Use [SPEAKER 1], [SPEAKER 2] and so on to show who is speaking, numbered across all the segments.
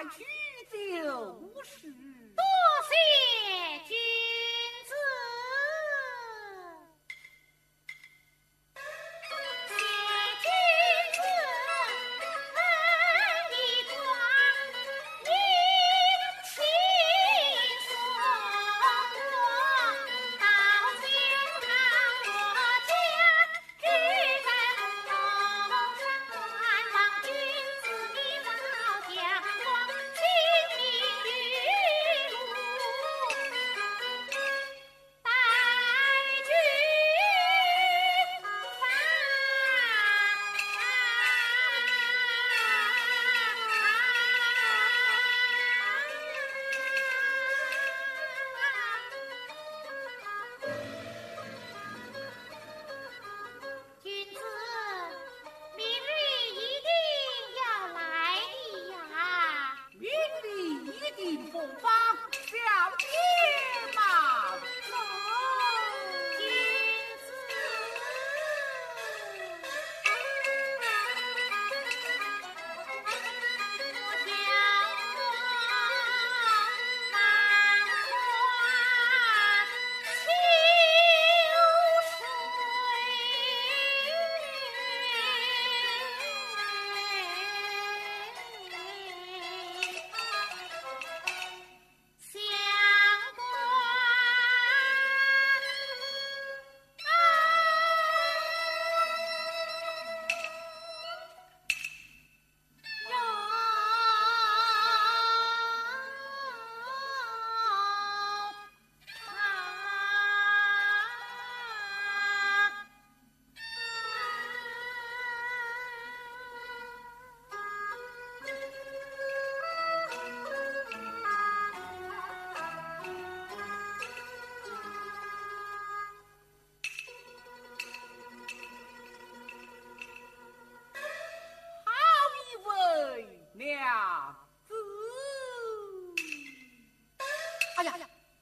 [SPEAKER 1] 那曲
[SPEAKER 2] 酒是
[SPEAKER 1] 多谢。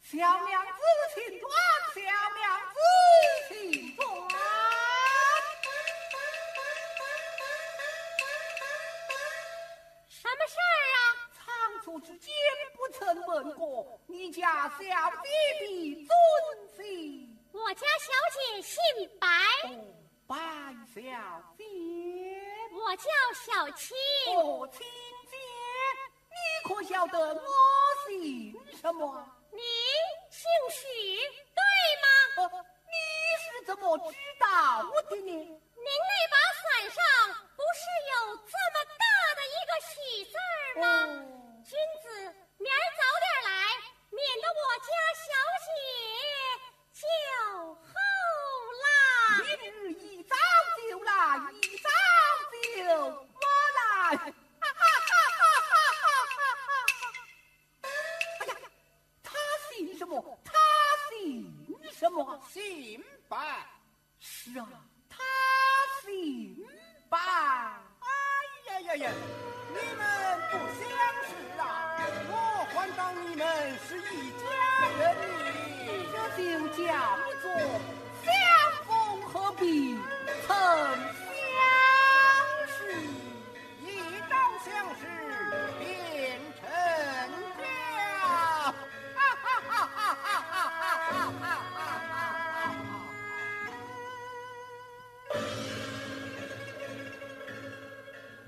[SPEAKER 2] 小娘子请转，小娘子请转。
[SPEAKER 1] 什么事儿啊？
[SPEAKER 2] 仓促之间不曾问过你家小姐的尊姓。
[SPEAKER 1] 我家小姐姓白，
[SPEAKER 2] 白小姐。
[SPEAKER 1] 我叫小青。
[SPEAKER 2] 哦，亲姐，你可晓得我姓什么？
[SPEAKER 1] 你姓许，对吗？
[SPEAKER 2] 呃，你是怎么知道的呢？
[SPEAKER 1] 您那把伞上不是有这么大的一个喜字吗？
[SPEAKER 2] 哦
[SPEAKER 1] 君子，明儿早点来，